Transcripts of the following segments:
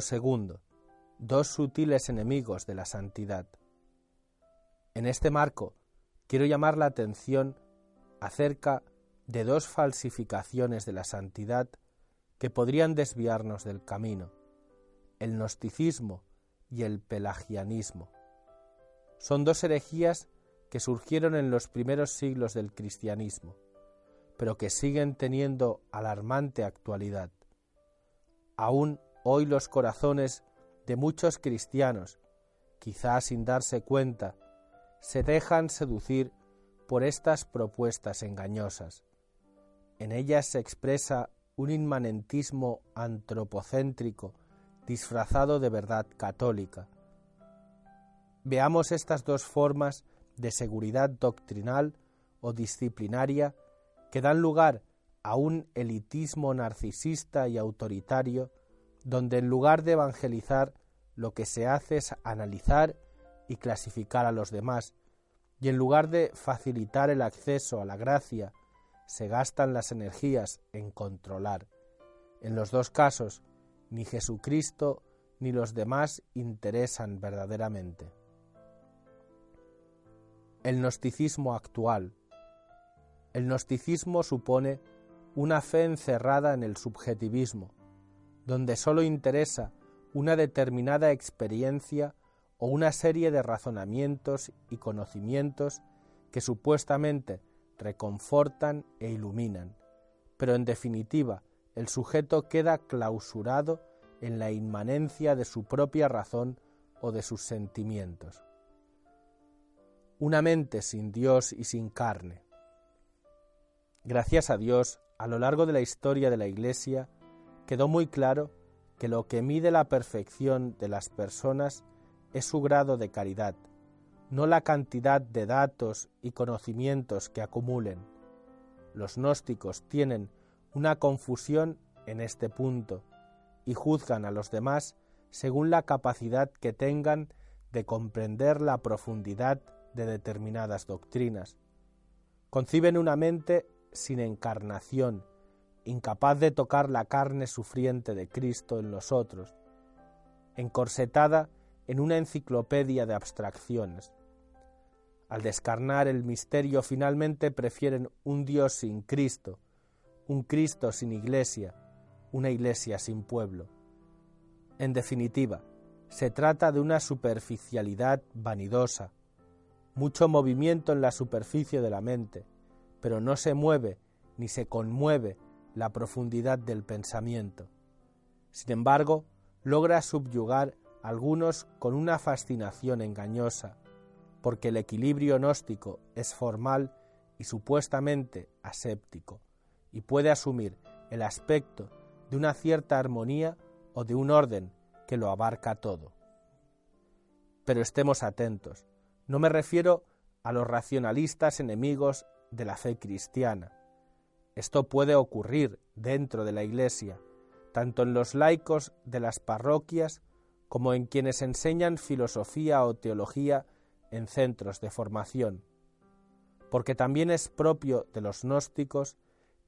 Segundo, dos sutiles enemigos de la santidad. En este marco quiero llamar la atención acerca de dos falsificaciones de la santidad que podrían desviarnos del camino, el gnosticismo y el pelagianismo. Son dos herejías que surgieron en los primeros siglos del cristianismo, pero que siguen teniendo alarmante actualidad. Aún hoy los corazones de muchos cristianos, quizás sin darse cuenta, se dejan seducir por estas propuestas engañosas. En ellas se expresa un inmanentismo antropocéntrico disfrazado de verdad católica. Veamos estas dos formas de seguridad doctrinal o disciplinaria que dan lugar a un elitismo narcisista y autoritario, donde en lugar de evangelizar lo que se hace es analizar y clasificar a los demás, y en lugar de facilitar el acceso a la gracia, se gastan las energías en controlar. En los dos casos, ni Jesucristo ni los demás interesan verdaderamente. El gnosticismo actual. El gnosticismo supone una fe encerrada en el subjetivismo, donde sólo interesa una determinada experiencia o una serie de razonamientos y conocimientos que supuestamente reconfortan e iluminan, pero en definitiva el sujeto queda clausurado en la inmanencia de su propia razón o de sus sentimientos una mente sin Dios y sin carne. Gracias a Dios, a lo largo de la historia de la Iglesia, quedó muy claro que lo que mide la perfección de las personas es su grado de caridad, no la cantidad de datos y conocimientos que acumulen. Los gnósticos tienen una confusión en este punto y juzgan a los demás según la capacidad que tengan de comprender la profundidad de determinadas doctrinas. Conciben una mente sin encarnación, incapaz de tocar la carne sufriente de Cristo en los otros, encorsetada en una enciclopedia de abstracciones. Al descarnar el misterio finalmente prefieren un Dios sin Cristo, un Cristo sin iglesia, una iglesia sin pueblo. En definitiva, se trata de una superficialidad vanidosa, mucho movimiento en la superficie de la mente, pero no se mueve ni se conmueve la profundidad del pensamiento. Sin embargo, logra subyugar algunos con una fascinación engañosa, porque el equilibrio gnóstico es formal y supuestamente aséptico, y puede asumir el aspecto de una cierta armonía o de un orden que lo abarca todo. Pero estemos atentos, no me refiero a los racionalistas enemigos de la fe cristiana. Esto puede ocurrir dentro de la Iglesia, tanto en los laicos de las parroquias como en quienes enseñan filosofía o teología en centros de formación, porque también es propio de los gnósticos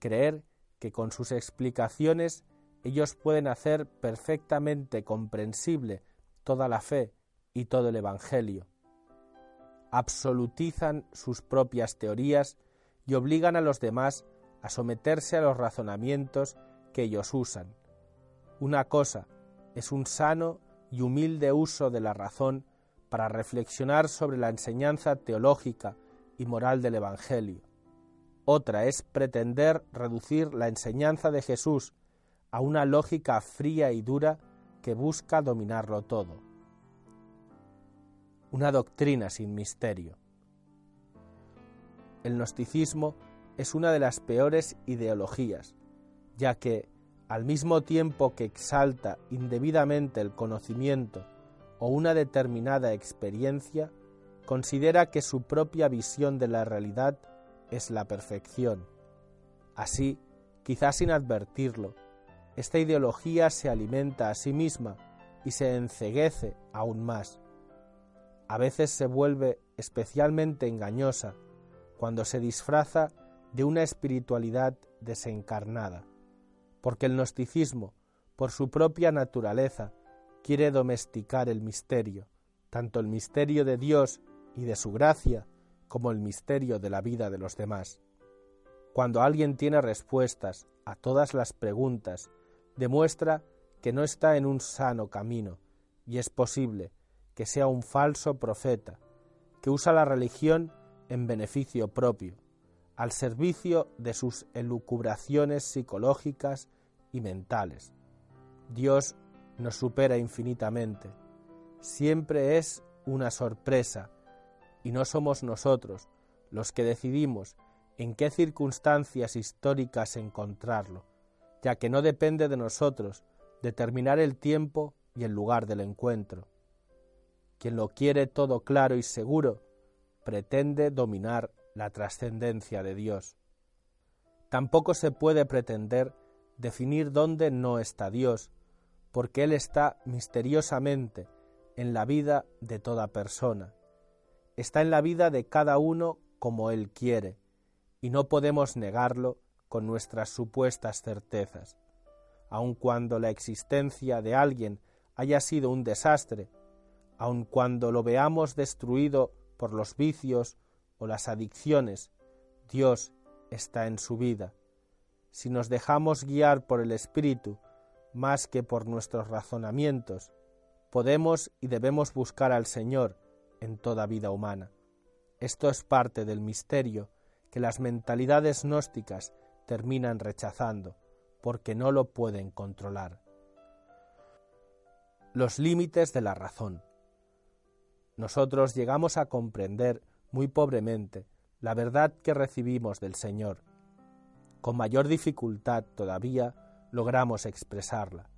creer que con sus explicaciones ellos pueden hacer perfectamente comprensible toda la fe y todo el Evangelio. Absolutizan sus propias teorías y obligan a los demás a someterse a los razonamientos que ellos usan. Una cosa es un sano y humilde uso de la razón para reflexionar sobre la enseñanza teológica y moral del Evangelio. Otra es pretender reducir la enseñanza de Jesús a una lógica fría y dura que busca dominarlo todo una doctrina sin misterio. El gnosticismo es una de las peores ideologías, ya que, al mismo tiempo que exalta indebidamente el conocimiento o una determinada experiencia, considera que su propia visión de la realidad es la perfección. Así, quizás sin advertirlo, esta ideología se alimenta a sí misma y se enceguece aún más a veces se vuelve especialmente engañosa cuando se disfraza de una espiritualidad desencarnada, porque el gnosticismo, por su propia naturaleza, quiere domesticar el misterio, tanto el misterio de Dios y de su gracia, como el misterio de la vida de los demás. Cuando alguien tiene respuestas a todas las preguntas, demuestra que no está en un sano camino, y es posible que sea un falso profeta, que usa la religión en beneficio propio, al servicio de sus elucubraciones psicológicas y mentales. Dios nos supera infinitamente. Siempre es una sorpresa y no somos nosotros los que decidimos en qué circunstancias históricas encontrarlo, ya que no depende de nosotros determinar el tiempo y el lugar del encuentro. Quien lo quiere todo claro y seguro pretende dominar la trascendencia de Dios. Tampoco se puede pretender definir dónde no está Dios, porque Él está misteriosamente en la vida de toda persona. Está en la vida de cada uno como Él quiere, y no podemos negarlo con nuestras supuestas certezas. Aun cuando la existencia de alguien haya sido un desastre, aun cuando lo veamos destruido por los vicios o las adicciones, Dios está en su vida. Si nos dejamos guiar por el Espíritu más que por nuestros razonamientos, podemos y debemos buscar al Señor en toda vida humana. Esto es parte del misterio que las mentalidades gnósticas terminan rechazando, porque no lo pueden controlar. Los límites de la razón. Nosotros llegamos a comprender muy pobremente la verdad que recibimos del Señor. Con mayor dificultad todavía logramos expresarla.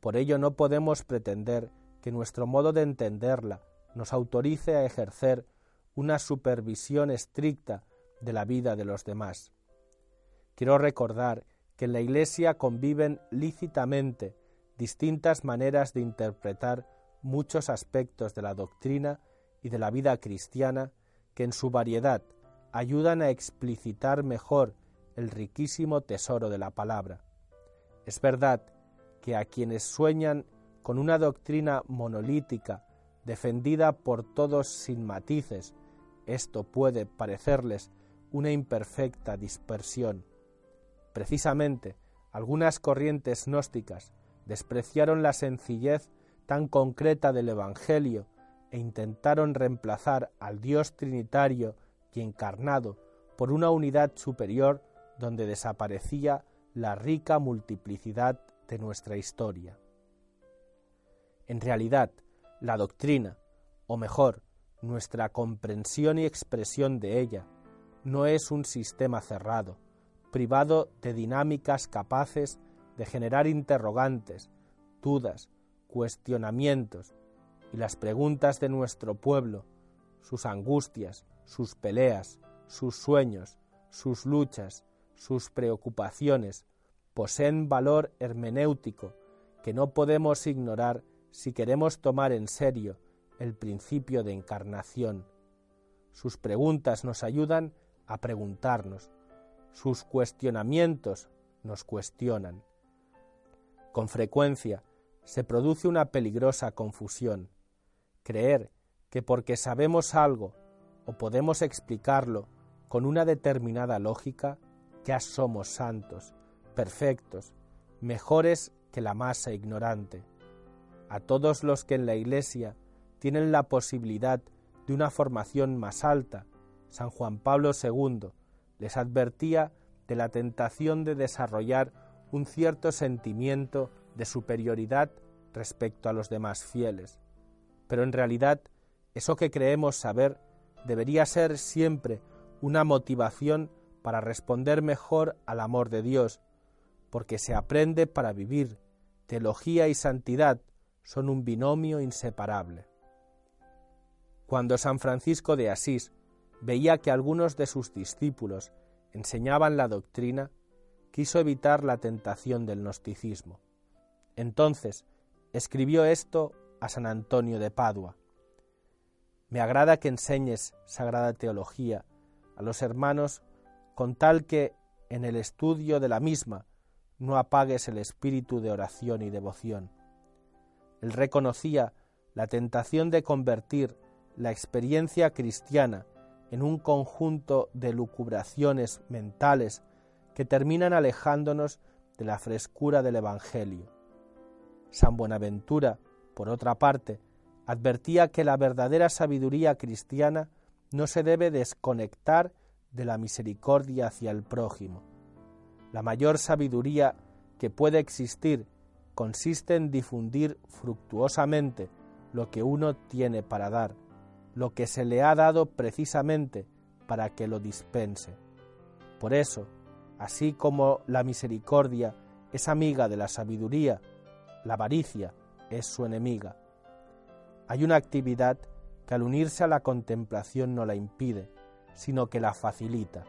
Por ello no podemos pretender que nuestro modo de entenderla nos autorice a ejercer una supervisión estricta de la vida de los demás. Quiero recordar que en la Iglesia conviven lícitamente distintas maneras de interpretar muchos aspectos de la doctrina y de la vida cristiana que en su variedad ayudan a explicitar mejor el riquísimo tesoro de la palabra. Es verdad que a quienes sueñan con una doctrina monolítica defendida por todos sin matices, esto puede parecerles una imperfecta dispersión. Precisamente, algunas corrientes gnósticas despreciaron la sencillez tan concreta del Evangelio e intentaron reemplazar al Dios Trinitario y encarnado por una unidad superior donde desaparecía la rica multiplicidad de nuestra historia. En realidad, la doctrina, o mejor, nuestra comprensión y expresión de ella, no es un sistema cerrado, privado de dinámicas capaces de generar interrogantes, dudas, cuestionamientos y las preguntas de nuestro pueblo, sus angustias, sus peleas, sus sueños, sus luchas, sus preocupaciones, poseen valor hermenéutico que no podemos ignorar si queremos tomar en serio el principio de encarnación. Sus preguntas nos ayudan a preguntarnos, sus cuestionamientos nos cuestionan. Con frecuencia se produce una peligrosa confusión, creer que porque sabemos algo o podemos explicarlo con una determinada lógica, ya somos santos, perfectos, mejores que la masa ignorante. A todos los que en la Iglesia tienen la posibilidad de una formación más alta, San Juan Pablo II les advertía de la tentación de desarrollar un cierto sentimiento de superioridad respecto a los demás fieles. Pero en realidad, eso que creemos saber debería ser siempre una motivación para responder mejor al amor de Dios, porque se aprende para vivir. Teología y santidad son un binomio inseparable. Cuando San Francisco de Asís veía que algunos de sus discípulos enseñaban la doctrina, quiso evitar la tentación del gnosticismo. Entonces escribió esto a San Antonio de Padua. Me agrada que enseñes sagrada teología a los hermanos con tal que en el estudio de la misma no apagues el espíritu de oración y devoción. Él reconocía la tentación de convertir la experiencia cristiana en un conjunto de lucubraciones mentales que terminan alejándonos de la frescura del Evangelio. San Buenaventura, por otra parte, advertía que la verdadera sabiduría cristiana no se debe desconectar de la misericordia hacia el prójimo. La mayor sabiduría que puede existir consiste en difundir fructuosamente lo que uno tiene para dar, lo que se le ha dado precisamente para que lo dispense. Por eso, así como la misericordia es amiga de la sabiduría, la avaricia es su enemiga. Hay una actividad que al unirse a la contemplación no la impide, sino que la facilita,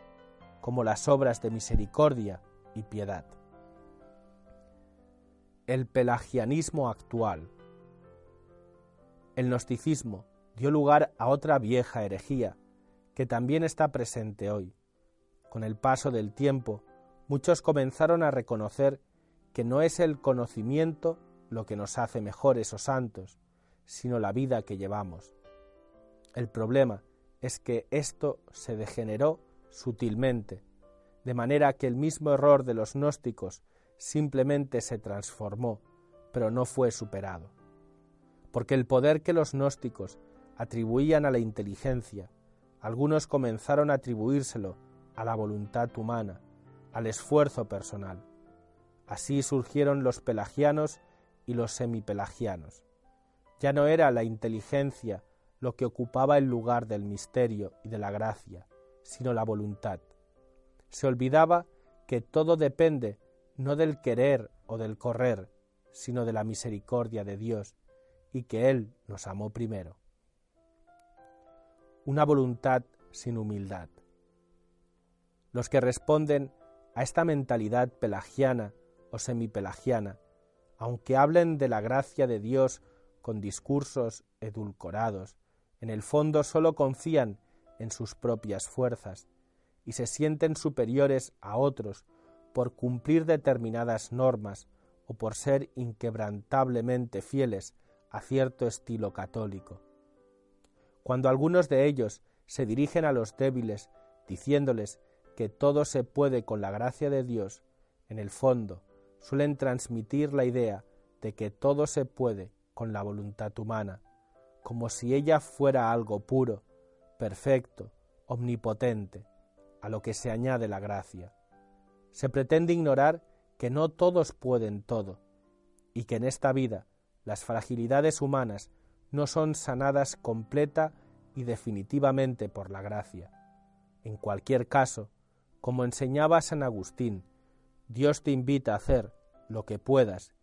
como las obras de misericordia y piedad. El pelagianismo actual. El gnosticismo dio lugar a otra vieja herejía, que también está presente hoy. Con el paso del tiempo, muchos comenzaron a reconocer que no es el conocimiento lo que nos hace mejores o santos, sino la vida que llevamos. El problema es que esto se degeneró sutilmente, de manera que el mismo error de los gnósticos simplemente se transformó, pero no fue superado. Porque el poder que los gnósticos atribuían a la inteligencia, algunos comenzaron a atribuírselo a la voluntad humana, al esfuerzo personal. Así surgieron los pelagianos y los semipelagianos. Ya no era la inteligencia lo que ocupaba el lugar del misterio y de la gracia, sino la voluntad. Se olvidaba que todo depende no del querer o del correr, sino de la misericordia de Dios, y que Él nos amó primero. Una voluntad sin humildad. Los que responden a esta mentalidad pelagiana o semipelagiana, aunque hablen de la gracia de Dios con discursos edulcorados, en el fondo solo confían en sus propias fuerzas y se sienten superiores a otros por cumplir determinadas normas o por ser inquebrantablemente fieles a cierto estilo católico. Cuando algunos de ellos se dirigen a los débiles diciéndoles que todo se puede con la gracia de Dios, en el fondo suelen transmitir la idea de que todo se puede con la voluntad humana, como si ella fuera algo puro, perfecto, omnipotente, a lo que se añade la gracia. Se pretende ignorar que no todos pueden todo, y que en esta vida las fragilidades humanas no son sanadas completa y definitivamente por la gracia. En cualquier caso, como enseñaba San Agustín, Dios te invita a hacer lo que puedas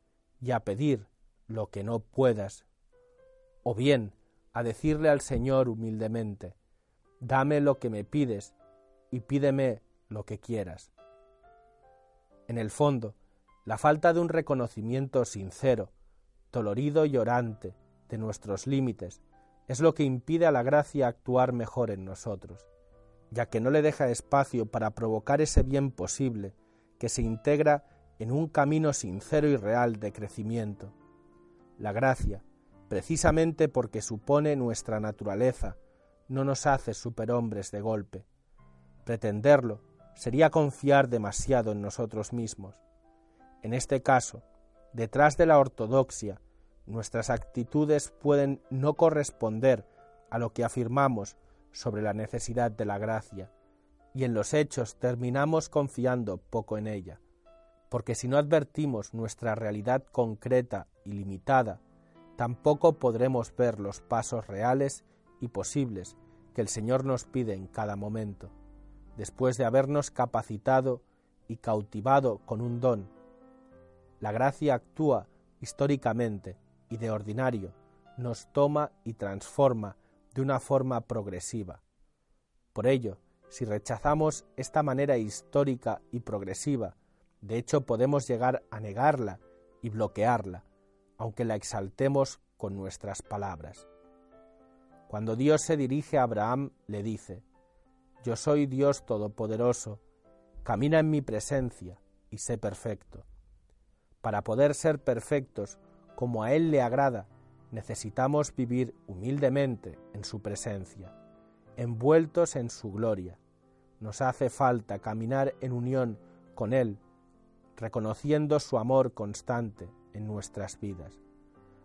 y a pedir lo que no puedas o bien a decirle al Señor humildemente, dame lo que me pides y pídeme lo que quieras. En el fondo, la falta de un reconocimiento sincero, dolorido y orante de nuestros límites es lo que impide a la gracia actuar mejor en nosotros, ya que no le deja espacio para provocar ese bien posible que se integra en un camino sincero y real de crecimiento. La gracia, precisamente porque supone nuestra naturaleza, no nos hace superhombres de golpe. Pretenderlo sería confiar demasiado en nosotros mismos. En este caso, detrás de la ortodoxia, nuestras actitudes pueden no corresponder a lo que afirmamos sobre la necesidad de la gracia, y en los hechos terminamos confiando poco en ella, porque si no advertimos nuestra realidad concreta y limitada tampoco podremos ver los pasos reales y posibles que el Señor nos pide en cada momento, después de habernos capacitado y cautivado con un don. La gracia actúa históricamente y de ordinario, nos toma y transforma de una forma progresiva. Por ello, si rechazamos esta manera histórica y progresiva, de hecho podemos llegar a negarla y bloquearla, aunque la exaltemos con nuestras palabras. Cuando Dios se dirige a Abraham, le dice, Yo soy Dios Todopoderoso, camina en mi presencia y sé perfecto. Para poder ser perfectos, como a Él le agrada, necesitamos vivir humildemente en su presencia, envueltos en su gloria. Nos hace falta caminar en unión con Él, reconociendo su amor constante en nuestras vidas.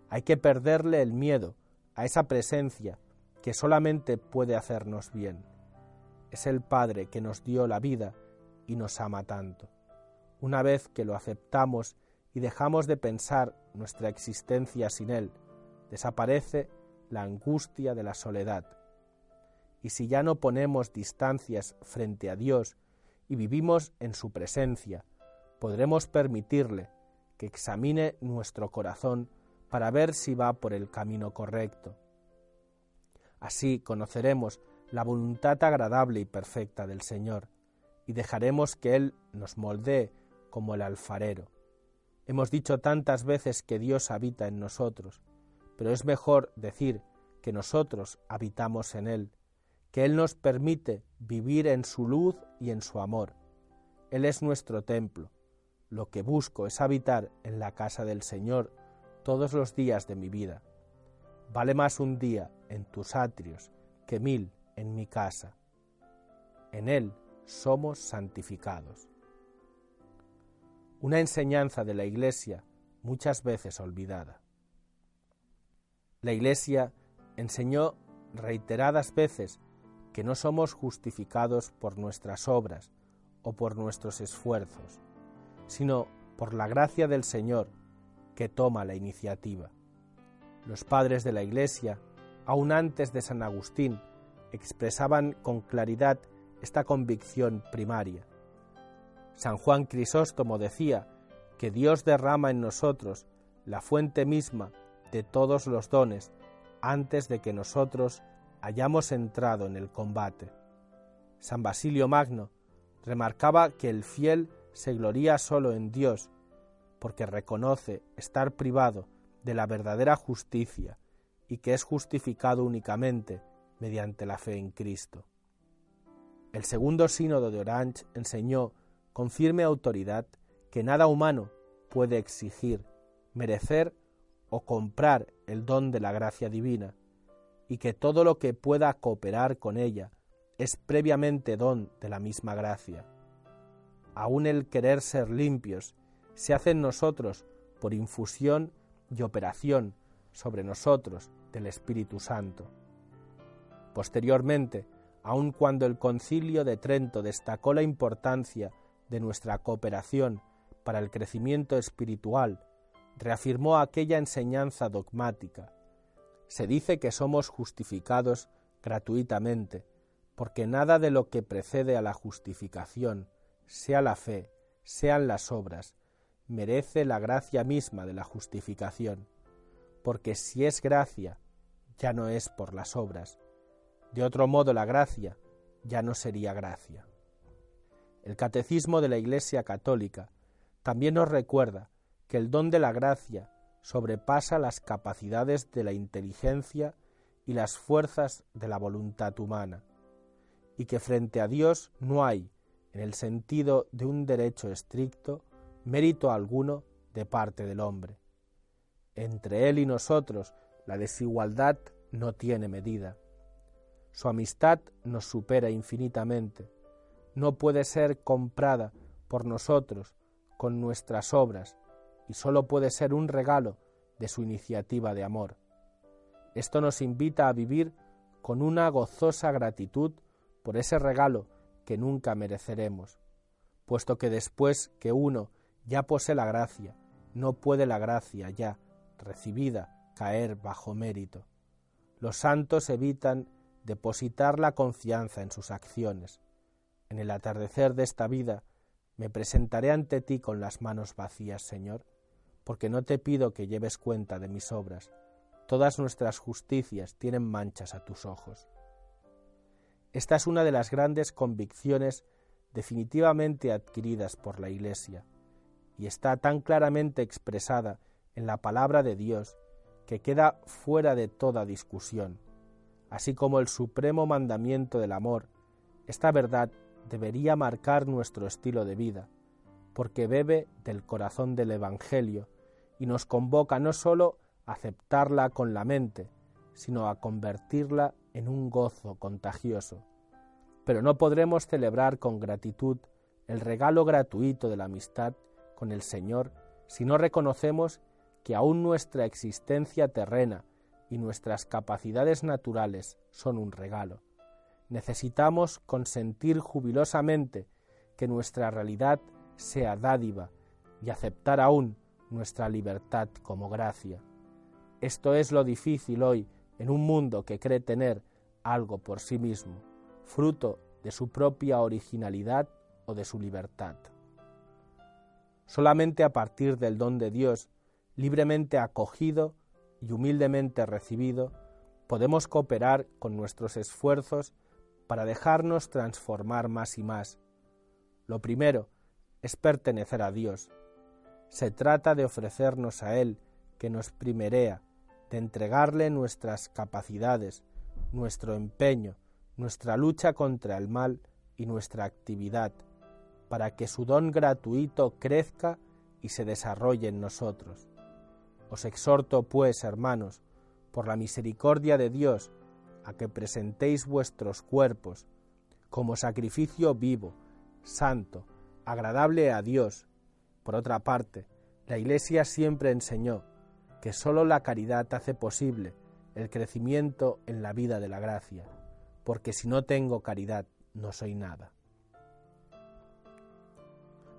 Hay que perderle el miedo a esa presencia que solamente puede hacernos bien. Es el Padre que nos dio la vida y nos ama tanto. Una vez que lo aceptamos y dejamos de pensar nuestra existencia sin Él, desaparece la angustia de la soledad. Y si ya no ponemos distancias frente a Dios y vivimos en su presencia, podremos permitirle que examine nuestro corazón para ver si va por el camino correcto. Así conoceremos la voluntad agradable y perfecta del Señor, y dejaremos que Él nos moldee como el alfarero. Hemos dicho tantas veces que Dios habita en nosotros, pero es mejor decir que nosotros habitamos en Él, que Él nos permite vivir en su luz y en su amor. Él es nuestro templo. Lo que busco es habitar en la casa del Señor todos los días de mi vida. Vale más un día en tus atrios que mil en mi casa. En Él somos santificados una enseñanza de la Iglesia muchas veces olvidada. La Iglesia enseñó reiteradas veces que no somos justificados por nuestras obras o por nuestros esfuerzos, sino por la gracia del Señor que toma la iniciativa. Los padres de la Iglesia, aun antes de San Agustín, expresaban con claridad esta convicción primaria. San Juan Crisóstomo decía que Dios derrama en nosotros la fuente misma de todos los dones antes de que nosotros hayamos entrado en el combate. San Basilio Magno remarcaba que el fiel se gloría solo en Dios, porque reconoce estar privado de la verdadera justicia y que es justificado únicamente mediante la fe en Cristo. El segundo sínodo de Orange enseñó con firme autoridad que nada humano puede exigir, merecer o comprar el don de la gracia divina, y que todo lo que pueda cooperar con ella es previamente don de la misma gracia. Aún el querer ser limpios se hace en nosotros por infusión y operación sobre nosotros del Espíritu Santo. Posteriormente, aun cuando el concilio de Trento destacó la importancia de nuestra cooperación para el crecimiento espiritual, reafirmó aquella enseñanza dogmática. Se dice que somos justificados gratuitamente, porque nada de lo que precede a la justificación, sea la fe, sean las obras, merece la gracia misma de la justificación, porque si es gracia, ya no es por las obras. De otro modo la gracia ya no sería gracia. El Catecismo de la Iglesia Católica también nos recuerda que el don de la gracia sobrepasa las capacidades de la inteligencia y las fuerzas de la voluntad humana, y que frente a Dios no hay, en el sentido de un derecho estricto, mérito alguno de parte del hombre. Entre Él y nosotros la desigualdad no tiene medida. Su amistad nos supera infinitamente, no puede ser comprada por nosotros con nuestras obras y sólo puede ser un regalo de su iniciativa de amor. Esto nos invita a vivir con una gozosa gratitud por ese regalo que nunca mereceremos, puesto que después que uno ya posee la gracia, no puede la gracia ya recibida caer bajo mérito. Los santos evitan depositar la confianza en sus acciones, en el atardecer de esta vida me presentaré ante ti con las manos vacías, Señor, porque no te pido que lleves cuenta de mis obras. Todas nuestras justicias tienen manchas a tus ojos. Esta es una de las grandes convicciones definitivamente adquiridas por la Iglesia, y está tan claramente expresada en la palabra de Dios que queda fuera de toda discusión, así como el supremo mandamiento del amor. Esta verdad debería marcar nuestro estilo de vida, porque bebe del corazón del Evangelio y nos convoca no sólo a aceptarla con la mente, sino a convertirla en un gozo contagioso. Pero no podremos celebrar con gratitud el regalo gratuito de la amistad con el Señor si no reconocemos que aún nuestra existencia terrena y nuestras capacidades naturales son un regalo. Necesitamos consentir jubilosamente que nuestra realidad sea dádiva y aceptar aún nuestra libertad como gracia. Esto es lo difícil hoy en un mundo que cree tener algo por sí mismo, fruto de su propia originalidad o de su libertad. Solamente a partir del don de Dios, libremente acogido y humildemente recibido, podemos cooperar con nuestros esfuerzos para dejarnos transformar más y más. Lo primero es pertenecer a Dios. Se trata de ofrecernos a Él, que nos primerea, de entregarle nuestras capacidades, nuestro empeño, nuestra lucha contra el mal y nuestra actividad, para que su don gratuito crezca y se desarrolle en nosotros. Os exhorto, pues, hermanos, por la misericordia de Dios, a que presentéis vuestros cuerpos como sacrificio vivo, santo, agradable a Dios. Por otra parte, la Iglesia siempre enseñó que sólo la caridad hace posible el crecimiento en la vida de la gracia, porque si no tengo caridad no soy nada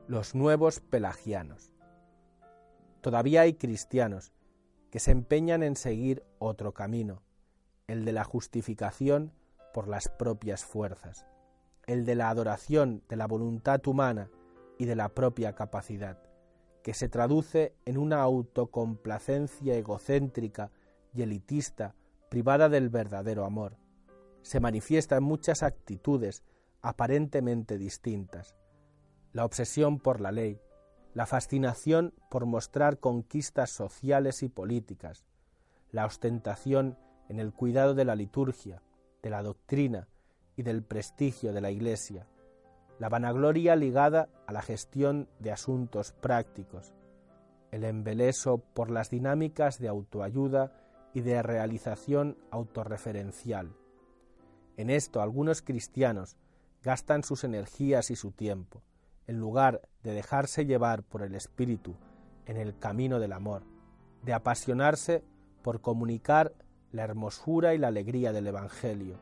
los nuevos pelagianos. Todavía hay cristianos que se empeñan en seguir otro camino, el de la justificación por las propias fuerzas, el de la adoración de la voluntad humana y de la propia capacidad, que se traduce en una autocomplacencia egocéntrica y elitista privada del verdadero amor. Se manifiesta en muchas actitudes aparentemente distintas, la obsesión por la ley, la fascinación por mostrar conquistas sociales y políticas, la ostentación en el cuidado de la liturgia, de la doctrina y del prestigio de la Iglesia, la vanagloria ligada a la gestión de asuntos prácticos, el embeleso por las dinámicas de autoayuda y de realización autorreferencial. En esto algunos cristianos gastan sus energías y su tiempo, en lugar de dejarse llevar por el Espíritu en el camino del amor, de apasionarse por comunicar la hermosura y la alegría del Evangelio,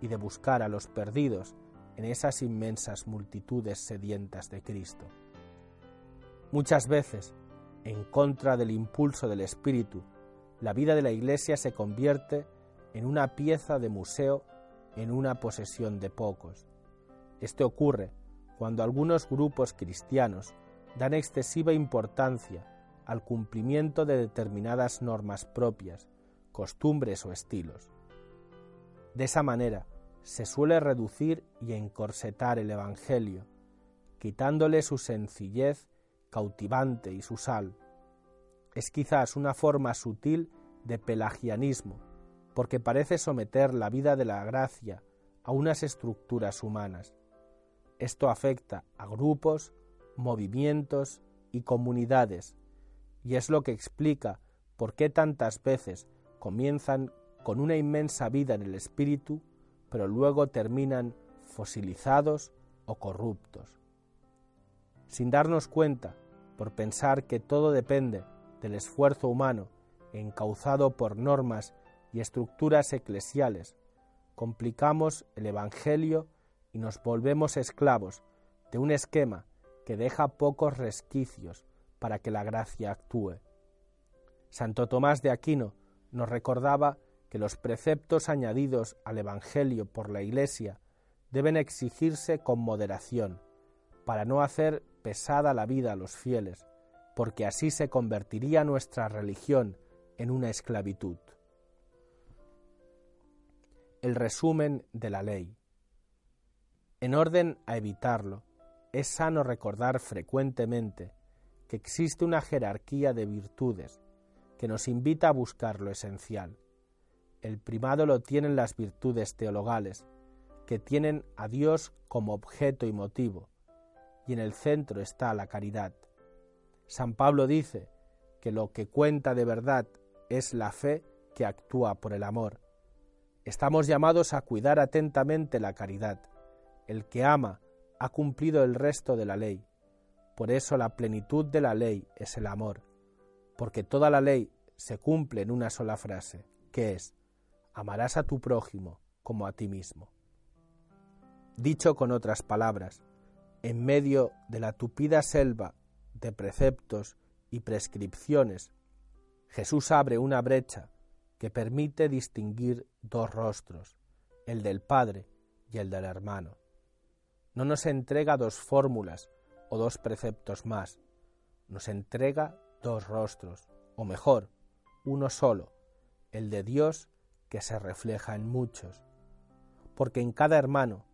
y de buscar a los perdidos en esas inmensas multitudes sedientas de Cristo. Muchas veces, en contra del impulso del Espíritu, la vida de la Iglesia se convierte en una pieza de museo en una posesión de pocos. Esto ocurre cuando algunos grupos cristianos dan excesiva importancia al cumplimiento de determinadas normas propias, costumbres o estilos. De esa manera se suele reducir y encorsetar el Evangelio, quitándole su sencillez cautivante y su sal. Es quizás una forma sutil de pelagianismo, porque parece someter la vida de la gracia a unas estructuras humanas esto afecta a grupos, movimientos y comunidades, y es lo que explica por qué tantas veces comienzan con una inmensa vida en el espíritu, pero luego terminan fosilizados o corruptos. Sin darnos cuenta, por pensar que todo depende del esfuerzo humano encauzado por normas y estructuras eclesiales, complicamos el Evangelio y nos volvemos esclavos de un esquema que deja pocos resquicios para que la gracia actúe. Santo Tomás de Aquino nos recordaba que los preceptos añadidos al Evangelio por la Iglesia deben exigirse con moderación, para no hacer pesada la vida a los fieles, porque así se convertiría nuestra religión en una esclavitud. El resumen de la ley. En orden a evitarlo, es sano recordar frecuentemente que existe una jerarquía de virtudes que nos invita a buscar lo esencial. El primado lo tienen las virtudes teologales, que tienen a Dios como objeto y motivo, y en el centro está la caridad. San Pablo dice que lo que cuenta de verdad es la fe que actúa por el amor. Estamos llamados a cuidar atentamente la caridad. El que ama ha cumplido el resto de la ley. Por eso la plenitud de la ley es el amor, porque toda la ley se cumple en una sola frase, que es, amarás a tu prójimo como a ti mismo. Dicho con otras palabras, en medio de la tupida selva de preceptos y prescripciones, Jesús abre una brecha que permite distinguir dos rostros, el del Padre y el del hermano. No nos entrega dos fórmulas o dos preceptos más, nos entrega dos rostros, o mejor, uno solo, el de Dios que se refleja en muchos, porque en cada hermano,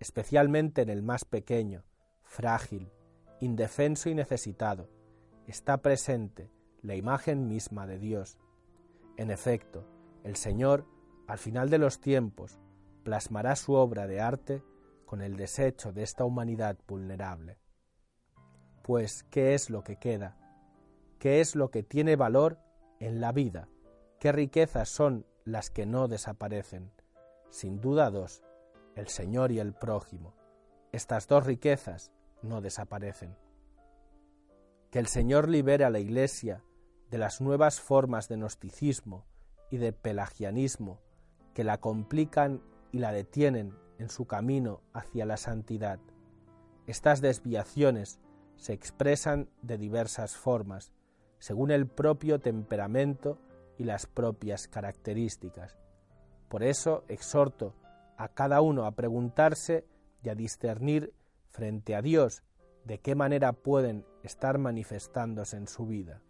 especialmente en el más pequeño, frágil, indefenso y necesitado, está presente la imagen misma de Dios. En efecto, el Señor, al final de los tiempos, plasmará su obra de arte con el desecho de esta humanidad vulnerable. Pues, ¿qué es lo que queda? ¿Qué es lo que tiene valor en la vida? ¿Qué riquezas son las que no desaparecen? Sin duda dos, el Señor y el prójimo. Estas dos riquezas no desaparecen. Que el Señor libere a la Iglesia de las nuevas formas de gnosticismo y de pelagianismo que la complican y la detienen en su camino hacia la santidad. Estas desviaciones se expresan de diversas formas, según el propio temperamento y las propias características. Por eso exhorto a cada uno a preguntarse y a discernir frente a Dios de qué manera pueden estar manifestándose en su vida.